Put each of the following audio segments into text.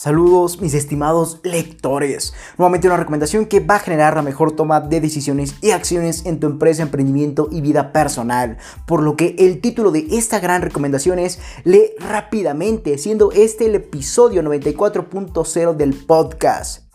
Saludos mis estimados lectores. Nuevamente una recomendación que va a generar la mejor toma de decisiones y acciones en tu empresa, emprendimiento y vida personal. Por lo que el título de esta gran recomendación es Lee rápidamente, siendo este el episodio 94.0 del podcast.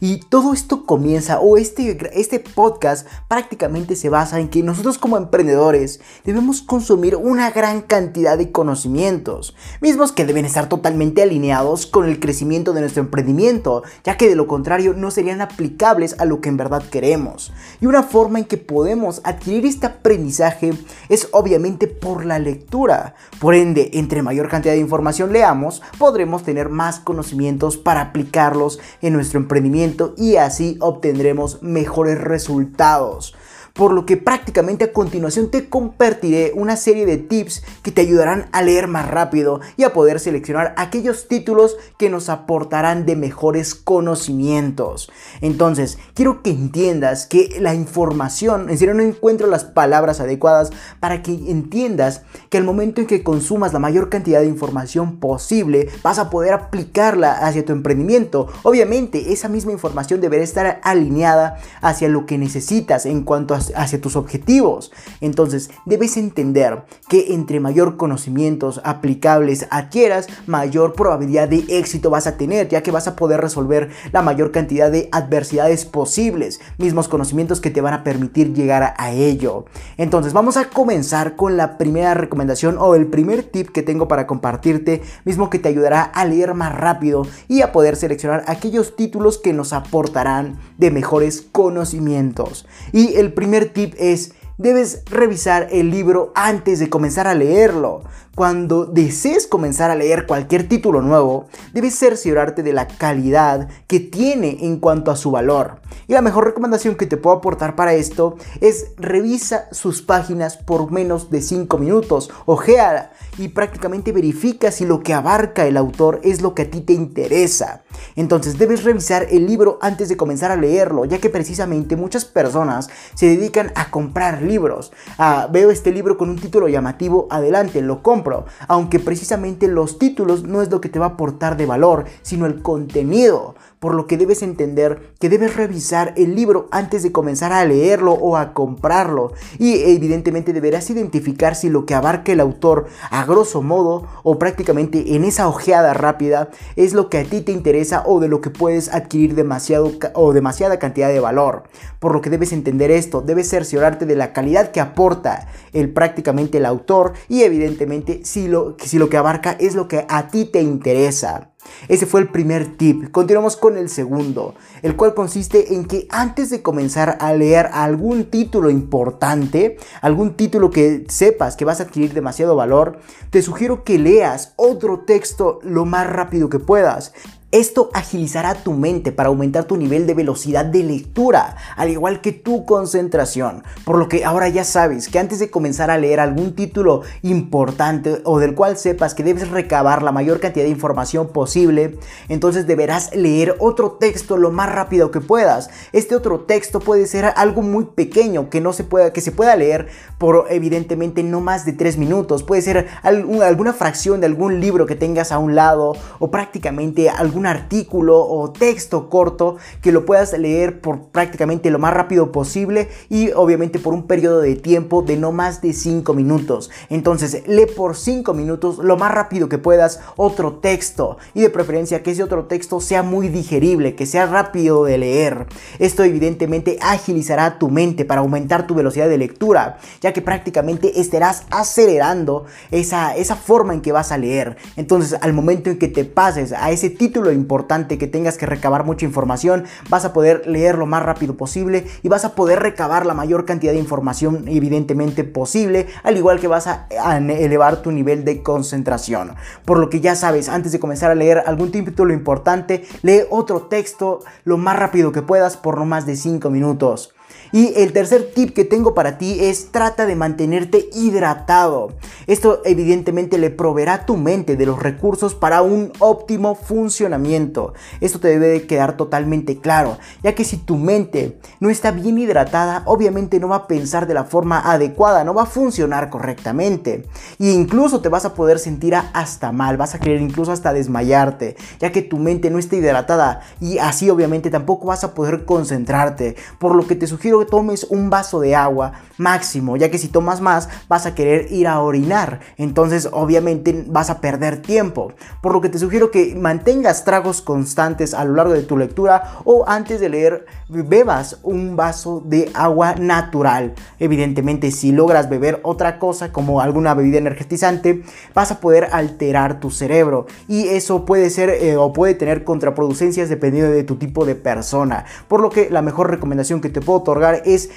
Y todo esto comienza, o este, este podcast prácticamente se basa en que nosotros como emprendedores debemos consumir una gran cantidad de conocimientos, mismos que deben estar totalmente alineados con el crecimiento de nuestro emprendimiento, ya que de lo contrario no serían aplicables a lo que en verdad queremos. Y una forma en que podemos adquirir este aprendizaje es obviamente por la lectura. Por ende, entre mayor cantidad de información leamos, podremos tener más conocimientos para aplicarlos en nuestro emprendimiento y así obtendremos mejores resultados por lo que prácticamente a continuación te compartiré una serie de tips que te ayudarán a leer más rápido y a poder seleccionar aquellos títulos que nos aportarán de mejores conocimientos. Entonces, quiero que entiendas que la información, en serio no encuentro las palabras adecuadas para que entiendas que al momento en que consumas la mayor cantidad de información posible, vas a poder aplicarla hacia tu emprendimiento. Obviamente, esa misma información deberá estar alineada hacia lo que necesitas en cuanto a hacia tus objetivos. Entonces, debes entender que entre mayor conocimientos aplicables adquieras, mayor probabilidad de éxito vas a tener, ya que vas a poder resolver la mayor cantidad de adversidades posibles, mismos conocimientos que te van a permitir llegar a ello. Entonces, vamos a comenzar con la primera recomendación o el primer tip que tengo para compartirte, mismo que te ayudará a leer más rápido y a poder seleccionar aquellos títulos que nos aportarán de mejores conocimientos. Y el primer tip es, debes revisar el libro antes de comenzar a leerlo. Cuando desees comenzar a leer cualquier título nuevo, debes cerciorarte de la calidad que tiene en cuanto a su valor. Y la mejor recomendación que te puedo aportar para esto es revisa sus páginas por menos de 5 minutos. Ojea y prácticamente verifica si lo que abarca el autor es lo que a ti te interesa. Entonces debes revisar el libro antes de comenzar a leerlo, ya que precisamente muchas personas se dedican a comprar libros. Ah, veo este libro con un título llamativo, adelante, lo compro. Aunque precisamente los títulos no es lo que te va a aportar de valor, sino el contenido por lo que debes entender que debes revisar el libro antes de comenzar a leerlo o a comprarlo. Y evidentemente deberás identificar si lo que abarca el autor a grosso modo o prácticamente en esa ojeada rápida es lo que a ti te interesa o de lo que puedes adquirir demasiado o demasiada cantidad de valor. Por lo que debes entender esto, debes cerciorarte de la calidad que aporta el prácticamente el autor y evidentemente si lo, si lo que abarca es lo que a ti te interesa. Ese fue el primer tip. Continuamos con el segundo, el cual consiste en que antes de comenzar a leer algún título importante, algún título que sepas que vas a adquirir demasiado valor, te sugiero que leas otro texto lo más rápido que puedas. Esto agilizará tu mente para aumentar tu nivel de velocidad de lectura, al igual que tu concentración. Por lo que ahora ya sabes que antes de comenzar a leer algún título importante o del cual sepas que debes recabar la mayor cantidad de información posible, entonces deberás leer otro texto lo más rápido que puedas. Este otro texto puede ser algo muy pequeño que no se pueda que se pueda leer por evidentemente no más de 3 minutos. Puede ser alguna fracción de algún libro que tengas a un lado o prácticamente algún un artículo o texto corto que lo puedas leer por prácticamente lo más rápido posible y obviamente por un periodo de tiempo de no más de 5 minutos. Entonces lee por 5 minutos lo más rápido que puedas otro texto y de preferencia que ese otro texto sea muy digerible, que sea rápido de leer. Esto evidentemente agilizará tu mente para aumentar tu velocidad de lectura, ya que prácticamente estarás acelerando esa, esa forma en que vas a leer. Entonces al momento en que te pases a ese título importante que tengas que recabar mucha información, vas a poder leer lo más rápido posible y vas a poder recabar la mayor cantidad de información evidentemente posible, al igual que vas a, elevar tu nivel de concentración. Por lo que ya sabes, antes de comenzar a leer algún título importante, lee otro texto lo más rápido que puedas por no más de 5 minutos. Y el tercer tip que tengo para ti es trata de mantenerte hidratado. Esto evidentemente le proveerá a tu mente de los recursos para un óptimo funcionamiento. Esto te debe de quedar totalmente claro, ya que si tu mente no está bien hidratada, obviamente no va a pensar de la forma adecuada, no va a funcionar correctamente. E incluso te vas a poder sentir hasta mal, vas a querer incluso hasta desmayarte, ya que tu mente no está hidratada y así obviamente tampoco vas a poder concentrarte. Por lo que te sugiero tomes un vaso de agua máximo, ya que si tomas más vas a querer ir a orinar. Entonces obviamente vas a perder tiempo. Por lo que te sugiero que mantengas tragos constantes a lo largo de tu lectura o antes de leer bebas un vaso de agua natural. Evidentemente si logras beber otra cosa como alguna bebida energetizante vas a poder alterar tu cerebro y eso puede ser eh, o puede tener contraproducencias dependiendo de tu tipo de persona. Por lo que la mejor recomendación que te puedo otorgar es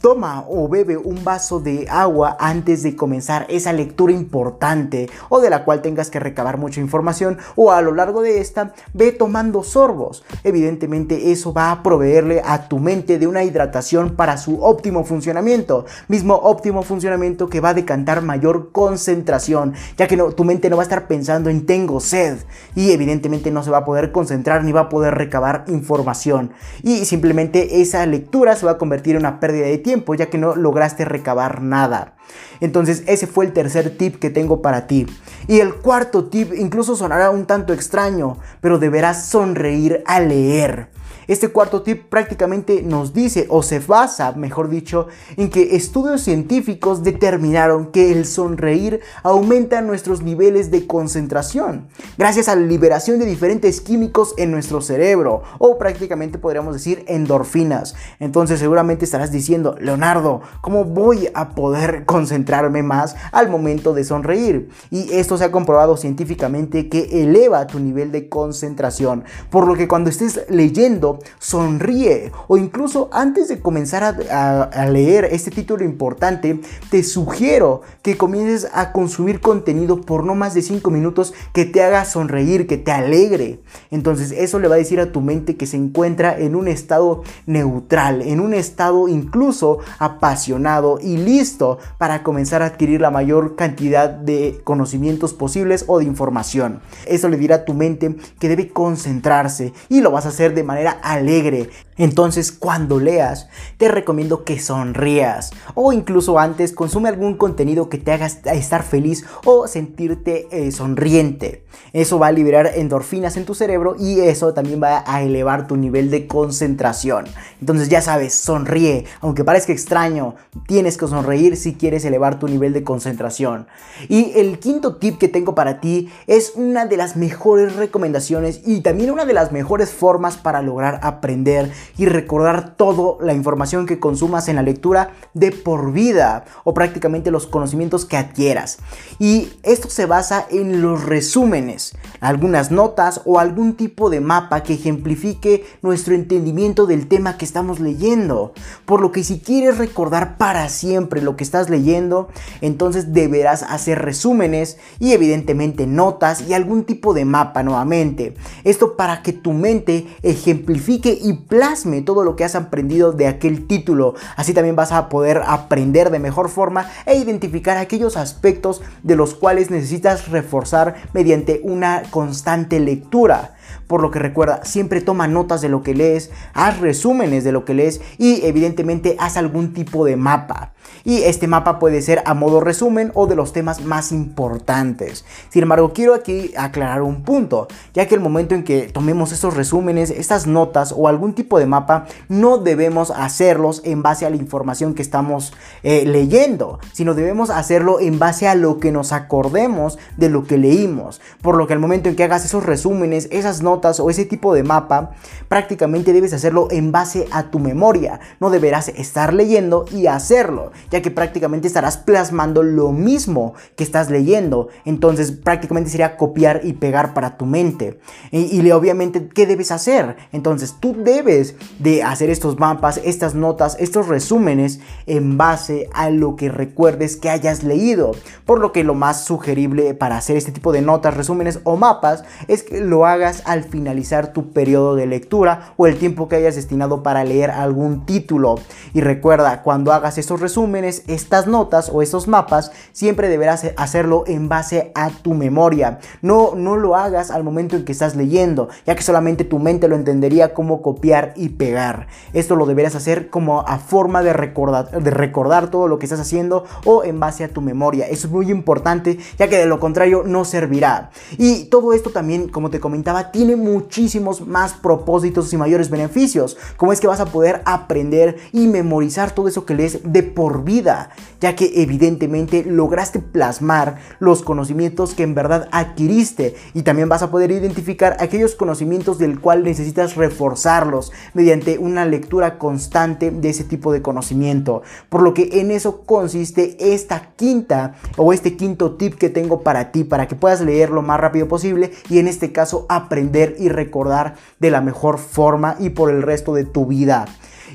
toma o bebe un vaso de agua antes de comenzar esa lectura importante o de la cual tengas que recabar mucha información o a lo largo de esta ve tomando sorbos. Evidentemente eso va a proveerle a tu mente de una hidratación para su óptimo funcionamiento. Mismo óptimo funcionamiento que va a decantar mayor concentración, ya que tu mente no va a estar pensando en tengo sed y evidentemente no se va a poder concentrar ni va a poder recabar información. Y simplemente esa lectura se va a convertir en una pérdida de tiempo, ya que no lograste recabar nada. Entonces ese fue el tercer tip que tengo para ti. Y el cuarto tip incluso sonará un tanto extraño, pero deberás sonreír al leer. Este cuarto tip prácticamente nos dice, o se basa, mejor dicho, en que estudios científicos determinaron que el sonreír aumenta nuestros niveles de concentración, gracias a la liberación de diferentes químicos en nuestro cerebro, o prácticamente podríamos decir endorfinas. Entonces seguramente estarás diciendo, Leonardo, ¿cómo voy a poder concentrarme más al momento de sonreír? Y esto se ha comprobado científicamente que eleva tu nivel de concentración, por lo que cuando estés leyendo, sonríe o incluso antes de comenzar a, leer este título importante, te sugiero que comiences a consumir contenido por no más de 5 minutos que te haga sonreír, que te alegre. Entonces eso le va a decir a tu mente que se encuentra en un estado neutral, en un estado incluso apasionado y listo para comenzar a adquirir la mayor cantidad de conocimientos posibles o de información. Eso le dirá a tu mente que debe concentrarse y lo vas a hacer de manera alegre. Entonces cuando leas te recomiendo que sonrías o incluso antes consume algún contenido que te haga estar feliz o sentirte eh, sonriente. Eso va a liberar endorfinas en tu cerebro y eso también va a elevar tu nivel de concentración. Entonces ya sabes, sonríe, aunque parezca extraño, tienes que sonreír si quieres elevar tu nivel de concentración. Y el quinto tip que tengo para ti es una de las mejores recomendaciones y también una de las mejores formas para lograr aprender y recordar toda la información que consumas en la lectura de por vida o prácticamente los conocimientos que adquieras. Y esto se basa en los resúmenes, algunas notas o algún tipo de mapa que ejemplifique nuestro entendimiento del tema que estamos leyendo. Por lo que si quieres recordar para siempre lo que estás leyendo, entonces deberás hacer resúmenes y evidentemente notas y algún tipo de mapa nuevamente. Esto para que tu mente ejemplifique y plasme todo lo que has aprendido de aquel título. Así también vas a poder aprender de mejor forma e identificar aquellos aspectos de los cuales necesitas reforzar mediante una constante lectura. Por lo que recuerda, siempre toma notas de lo que lees, haz resúmenes de lo que lees y evidentemente haz algún tipo de mapa. Y este mapa puede ser a modo resumen o de los temas más importantes. Sin embargo, quiero aquí aclarar un punto, ya que el momento en que tomemos estos resúmenes, estas notas o algún tipo de mapa, no debemos hacerlos en base a la información que estamos eh, leyendo, sino debemos hacerlo en base a lo que nos acordemos de lo que leímos. Por lo que al momento en que hagas esos resúmenes, esas notas o ese tipo de mapa, prácticamente debes hacerlo en base a tu memoria. No deberás estar leyendo y hacerlo, ya que prácticamente estarás plasmando lo mismo que estás leyendo. Entonces prácticamente sería copiar y pegar para tu mente. Y, y obviamente, ¿qué debes hacer? Entonces tú debes de hacer estos mapas, estas notas, estos resúmenes en base a lo que recuerdes que hayas leído. Por lo que lo más sugerible para hacer este tipo de notas, resúmenes o mapas es que lo hagas al finalizar tu periodo de lectura o el tiempo que hayas destinado para leer algún título. Y recuerda, cuando hagas estos resúmenes, estas notas o estos mapas, siempre deberás hacerlo en base a tu memoria. No, no lo hagas al momento en que estás leyendo, ya que solamente tu mente lo entendería como copiar y pegar. Esto lo deberás hacer como a forma de recordar, de recordar todo lo que estás haciendo o en base a tu memoria. Eso es muy importante, ya que de lo contrario no servirá. Y todo esto también, como te comentaba, tiene muchísimos más propósitos y mayores beneficios, como es que vas a poder aprender y memorizar todo eso que lees de por vida, ya que evidentemente lograste plasmar los conocimientos que en verdad adquiriste. Y también vas a poder identificar aquellos conocimientos del cual necesitas reforzarlos mediante una lectura constante de ese tipo de conocimiento. Por lo que en eso consiste esta quinta o este quinto tip que tengo para ti, para que puedas leer lo más rápido posible y en este caso aprender y recordar de la mejor forma y por el resto de tu vida.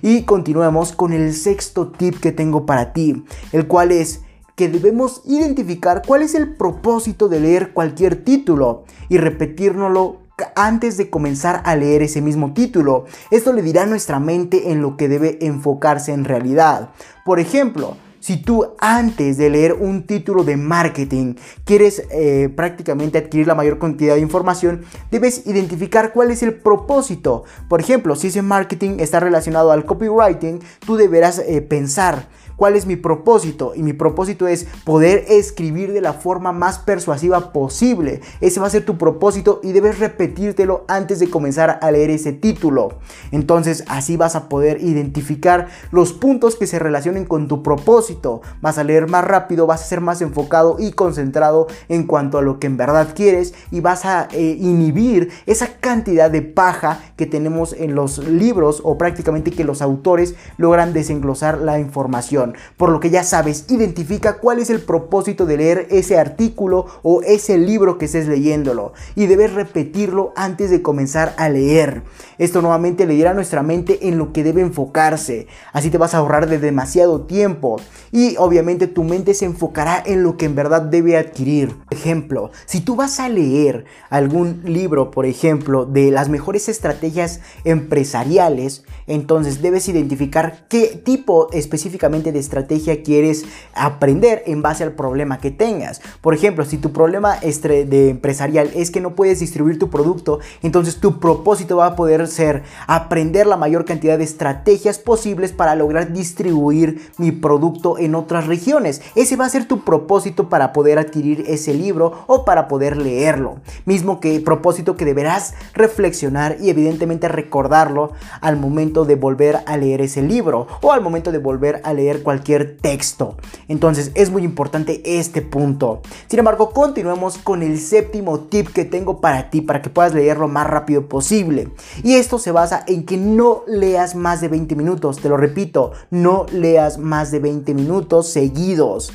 Y continuemos con el sexto tip que tengo para ti, el cual es que debemos identificar cuál es el propósito de leer cualquier título y repetírnoslo antes de comenzar a leer ese mismo título. Esto le dirá a nuestra mente en lo que debe enfocarse en realidad. Por ejemplo, si tú antes de leer un título de marketing quieres eh, prácticamente adquirir la mayor cantidad de información, debes identificar cuál es el propósito. Por ejemplo, si ese marketing está relacionado al copywriting, tú deberás eh, pensar cuál es mi propósito. Y mi propósito es poder escribir de la forma más persuasiva posible. Ese va a ser tu propósito y debes repetírtelo antes de comenzar a leer ese título. Entonces así vas a poder identificar los puntos que se relacionen con tu propósito. Vas a leer más rápido, vas a ser más enfocado y concentrado en cuanto a lo que en verdad quieres y vas a eh, inhibir esa cantidad de paja que tenemos en los libros o prácticamente que los autores logran desenglosar la información. Por lo que ya sabes, identifica cuál es el propósito de leer ese artículo o ese libro que estés leyéndolo. Y debes repetirlo antes de comenzar a leer. Esto nuevamente le dirá a nuestra mente en lo que debe enfocarse. Así te vas a ahorrar de demasiado tiempo. Y obviamente tu mente se enfocará en lo que en verdad debe adquirir. Por ejemplo, si tú vas a leer algún libro, por ejemplo, de las mejores estrategias empresariales, entonces debes identificar qué tipo específicamente estrategia quieres aprender en base al problema que tengas. Por ejemplo, si tu problema de empresarial es que no puedes distribuir tu producto, entonces tu propósito va a poder ser aprender la mayor cantidad de estrategias posibles para lograr distribuir mi producto en otras regiones. Ese va a ser tu propósito para poder adquirir ese libro o para poder leerlo. Mismo que propósito que deberás reflexionar y evidentemente recordarlo al momento de volver a leer ese libro o al momento de volver a leer cualquier texto. Entonces es muy importante este punto. Sin embargo, continuemos con el séptimo tip que tengo para ti para que puedas leerlo más rápido posible. Y esto se basa en que no leas más de 20 minutos. Te lo repito, no leas más de 20 minutos seguidos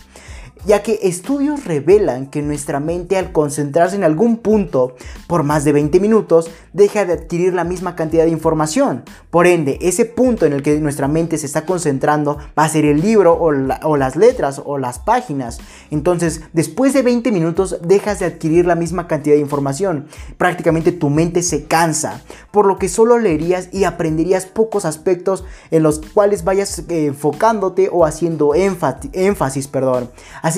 ya que estudios revelan que nuestra mente al concentrarse en algún punto por más de 20 minutos deja de adquirir la misma cantidad de información. Por ende, ese punto en el que nuestra mente se está concentrando va a ser el libro o, las letras o las páginas. Entonces, después de 20 minutos dejas de adquirir la misma cantidad de información. Prácticamente tu mente se cansa, por lo que solo leerías y aprenderías pocos aspectos en los cuales vayas eh, enfocándote o haciendo énfasis, perdón.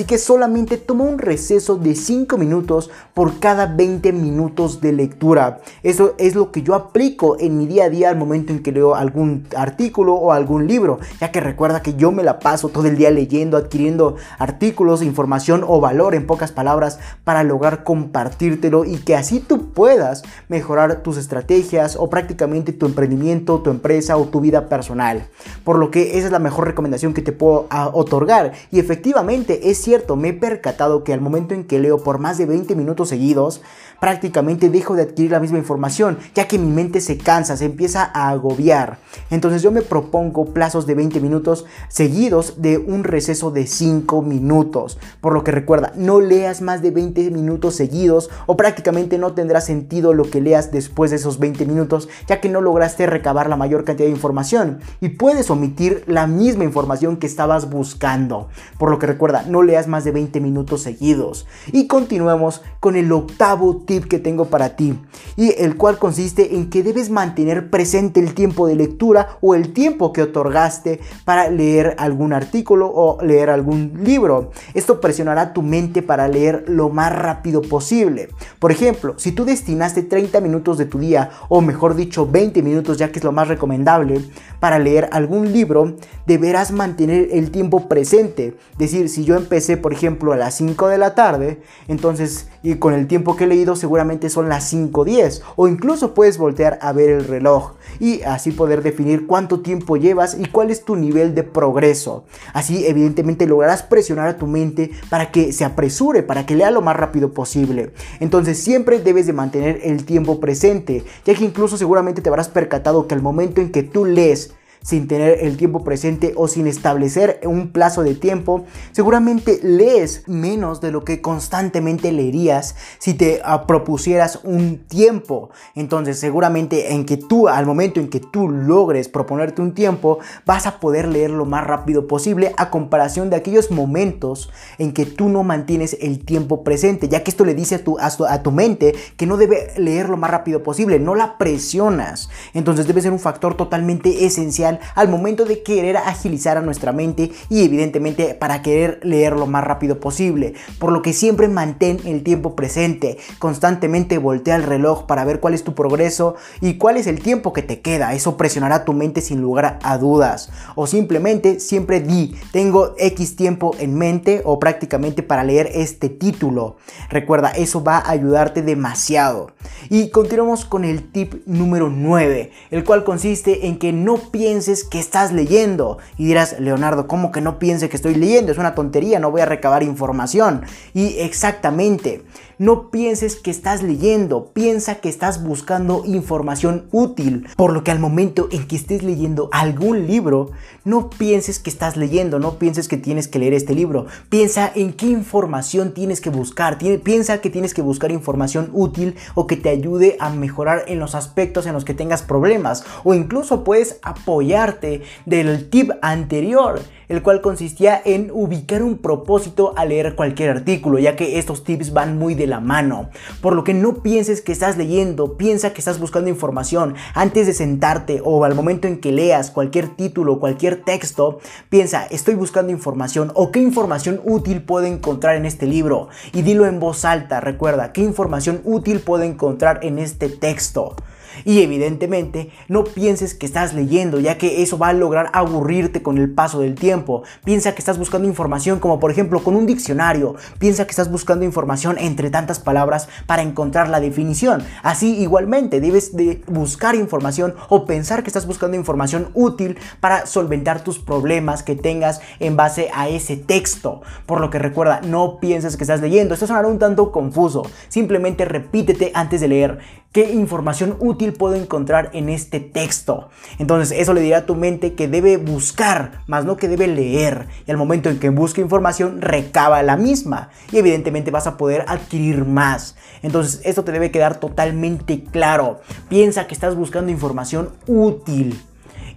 Que solamente toma un receso de 5 minutos por cada 20 minutos de lectura. Eso es lo que yo aplico en mi día a día al momento en que leo algún artículo o algún libro, ya que recuerda que yo me la paso todo el día leyendo, adquiriendo artículos, información o valor en pocas palabras para lograr compartírtelo y que así tú puedas mejorar tus estrategias o prácticamente tu emprendimiento, tu empresa o tu vida personal. Por lo que esa es la mejor recomendación que te puedo ah, otorgar. Y efectivamente es cierto, me he percatado que al momento en que leo por más de 20 minutos seguidos, prácticamente dejo de adquirir la misma información, ya que mi mente se cansa, se empieza a agobiar. Entonces yo me propongo plazos de 20 minutos seguidos de un receso de 5 minutos. Por lo que recuerda, no leas más de 20 minutos seguidos o prácticamente no tendrá sentido lo que leas después de esos 20 minutos, ya que no lograste recabar la mayor cantidad de información y puedes omitir la misma información que estabas buscando. Por lo que recuerda, no leas más de 20 minutos seguidos. Y continuemos con el octavo tip que tengo para ti y el cual consiste en que debes mantener presente el tiempo de lectura o el tiempo que otorgaste para leer algún artículo o leer algún libro. Esto presionará tu mente para leer lo más rápido posible. Por ejemplo, si tú destinaste 30 minutos de tu día o mejor dicho 20 minutos ya que es lo más recomendable para leer algún libro, deberás mantener el tiempo presente. Decir, si yo empecé por ejemplo a las 5 de la tarde, entonces y con el tiempo que he leído seguramente son las 5.10 o incluso puedes voltear a ver el reloj y así poder definir cuánto tiempo llevas y cuál es tu nivel de progreso. Así evidentemente lograrás presionar a tu mente para que se apresure, para que lea lo más rápido posible. Entonces siempre debes de mantener el tiempo presente, ya que incluso seguramente te habrás percatado que al momento en que tú lees sin tener el tiempo presente o sin establecer un plazo de tiempo, seguramente lees menos de lo que constantemente leerías si te ah, propusieras un tiempo. Entonces, seguramente en que tú, al momento en que tú logres proponerte un tiempo, vas a poder leer lo más rápido posible a comparación de aquellos momentos en que tú no mantienes el tiempo presente, ya que esto le dice a tu, a tu mente que no debe leer lo más rápido posible, no la presionas. Entonces debe ser un factor totalmente esencial al momento de querer agilizar a nuestra mente y evidentemente para querer leer lo más rápido posible. Por lo que siempre mantén el tiempo presente, constantemente voltea el reloj para ver cuál es tu progreso y cuál es el tiempo que te queda. Eso presionará tu mente sin lugar a dudas. O simplemente siempre di, tengo X tiempo en mente o prácticamente para leer este título. Recuerda, eso va a ayudarte demasiado. Y continuamos con el tip número 9, el cual consiste en que no pienses que estás leyendo. Y dirás, Leonardo, ¿cómo que no piense que estoy leyendo? Es una tontería, no voy a recabar información. Y exactamente, no pienses que estás leyendo, piensa que estás buscando información útil. Por lo que al momento en que estés leyendo algún libro, no pienses que estás leyendo, no pienses que tienes que leer este libro. Piensa en qué información tienes que buscar. Piensa que tienes que buscar información útil o que te ayude a mejorar en los aspectos en los que tengas problemas. O incluso puedes apoyarte del tip anterior el cual consistía en ubicar un propósito al leer cualquier artículo, ya que estos tips van muy de la mano. Por lo que no pienses que estás leyendo, piensa que estás buscando información. Antes de sentarte o al momento en que leas cualquier título, cualquier texto, piensa, estoy buscando información o qué información útil puedo encontrar en este libro. Y dilo en voz alta, recuerda, qué información útil puedo encontrar en este texto. Y evidentemente no pienses que estás leyendo, ya que eso va a lograr aburrirte con el paso del tiempo. Piensa que estás buscando información como por ejemplo con un diccionario. Piensa que estás buscando información entre tantas palabras para encontrar la definición. Así igualmente debes de buscar información o pensar que estás buscando información útil para solventar tus problemas que tengas en base a ese texto. Por lo que recuerda, no pienses que estás leyendo. Esto sonará un tanto confuso. Simplemente repítete antes de leer qué información útil puedo encontrar en este texto. Entonces eso le dirá a tu mente que debe buscar, más no que debe leer. Y al momento en que busque información, recaba la misma. Y evidentemente vas a poder adquirir más. Entonces esto te debe quedar totalmente claro. Piensa que estás buscando información útil.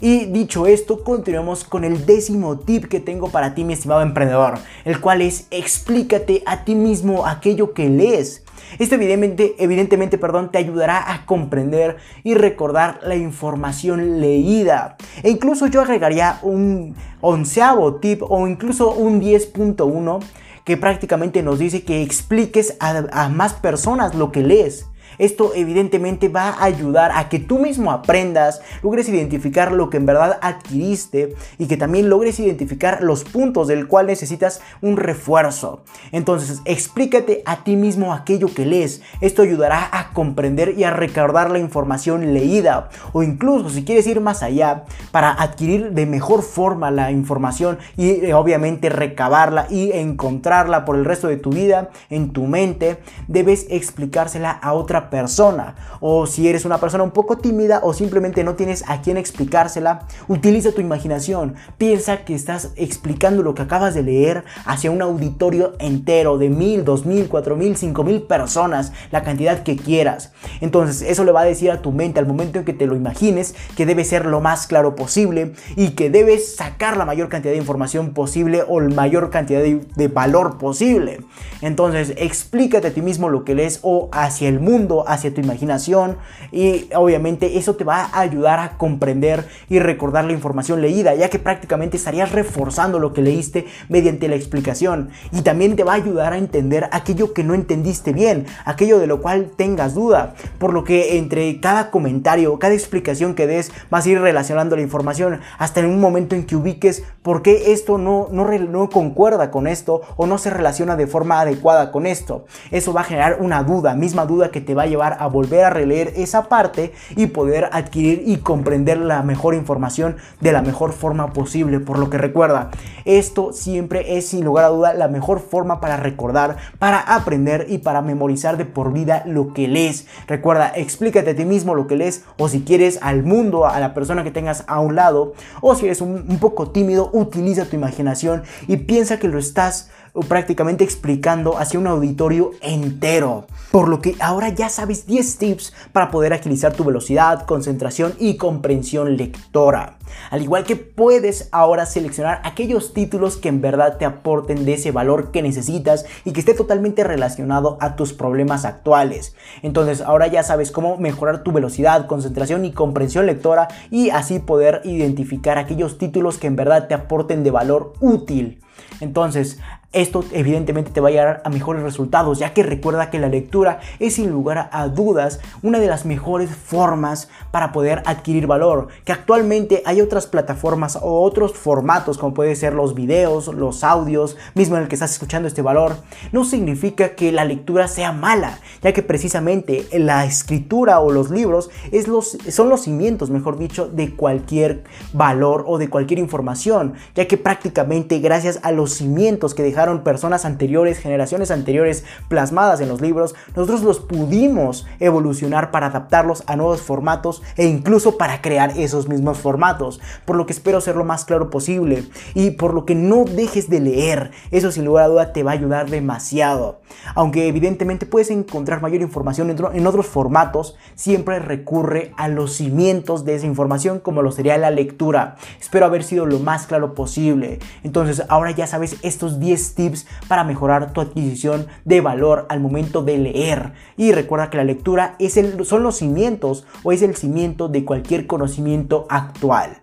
Y dicho esto, continuamos con el décimo tip que tengo para ti, mi estimado emprendedor, el cual es explícate a ti mismo aquello que lees. Esto evidentemente, evidentemente perdón, te ayudará a comprender y recordar la información leída. E incluso yo agregaría un onceavo tip o incluso un 10.1 que prácticamente nos dice que expliques a, a más personas lo que lees. Esto evidentemente va a ayudar a que tú mismo aprendas, logres identificar lo que en verdad adquiriste y que también logres identificar los puntos del cual necesitas un refuerzo. Entonces, explícate a ti mismo aquello que lees. Esto ayudará a comprender y a recordar la información leída o incluso si quieres ir más allá para adquirir de mejor forma la información y eh, obviamente recabarla y encontrarla por el resto de tu vida en tu mente, debes explicársela a otra persona. O si eres una persona un poco tímida o simplemente no tienes a quién explicársela, utiliza tu imaginación. Piensa que estás explicando lo que acabas de leer hacia un auditorio entero de mil, dos mil, cuatro mil, cinco mil personas, la cantidad que quieras. Entonces eso le va a decir a tu mente al momento en que te lo imagines que debe ser lo más claro posible y que debes sacar la mayor cantidad de información posible o la mayor cantidad de, de valor posible. Entonces explícate a ti mismo lo que lees o hacia el mundo, hacia tu imaginación y obviamente eso te va a ayudar a comprender y recordar la información leída, ya que prácticamente estarías reforzando lo que leíste mediante la explicación y también te va a ayudar a entender aquello que no entendiste bien, aquello de lo cual tengas duda, por lo que entre cada comentario, cada explicación que des, vas a ir relacionando la información hasta en un momento en que ubiques por qué esto no, no, no concuerda con esto o no se relaciona de forma adecuada con esto. Eso va a generar una duda, misma duda que te va a llevar a volver a releer esa parte y poder adquirir y comprender la mejor información de la mejor forma posible. Por lo que recuerda, esto siempre es sin lugar a duda la mejor forma para recordar, para aprender y para memorizar de por vida lo que lees. Recuerda, explícate a ti mismo lo que lees o si quieres al mundo, a la persona que tengas a un lado o si eres un, un poco tímido, utiliza tu imaginación y piensa que lo estás prácticamente explicando hacia un auditorio entero. Por lo que ahora ya sabes 10 tips para poder agilizar tu velocidad, concentración y comprensión lectora. Al igual que puedes ahora seleccionar aquellos títulos que en verdad te aporten de ese valor que necesitas y que esté totalmente relacionado a tus problemas actuales. Entonces ahora ya sabes cómo mejorar tu velocidad, concentración y comprensión lectora y así poder identificar aquellos títulos que en verdad te aporten de valor útil. Entonces, esto evidentemente te va a llevar a mejores resultados, ya que recuerda que la lectura es sin lugar a dudas una de las mejores formas para poder adquirir valor, que actualmente hay otras plataformas o otros formatos como puede ser los videos, los audios, mismo en el que estás escuchando este valor, no significa que la lectura sea mala, ya que precisamente la escritura o los libros es los, son los cimientos, mejor dicho, de cualquier valor o de cualquier información, ya que prácticamente gracias a los cimientos que dejaron personas anteriores, generaciones anteriores plasmadas en los libros, nosotros los pudimos evolucionar para adaptarlos a nuevos formatos e incluso para crear esos mismos formatos. Por lo que espero ser lo más claro posible y por lo que no dejes de leer. Eso sin lugar a duda te va a ayudar demasiado. Aunque evidentemente puedes encontrar mayor información en otros formatos, siempre recurre a los cimientos de esa información como lo sería la lectura. Espero haber sido lo más claro posible. Entonces ahora ya sabes estos 10 tips para mejorar tu adquisición de valor al momento de leer. Y recuerda que la lectura es el, son los cimientos o es el cimiento de cualquier conocimiento actual.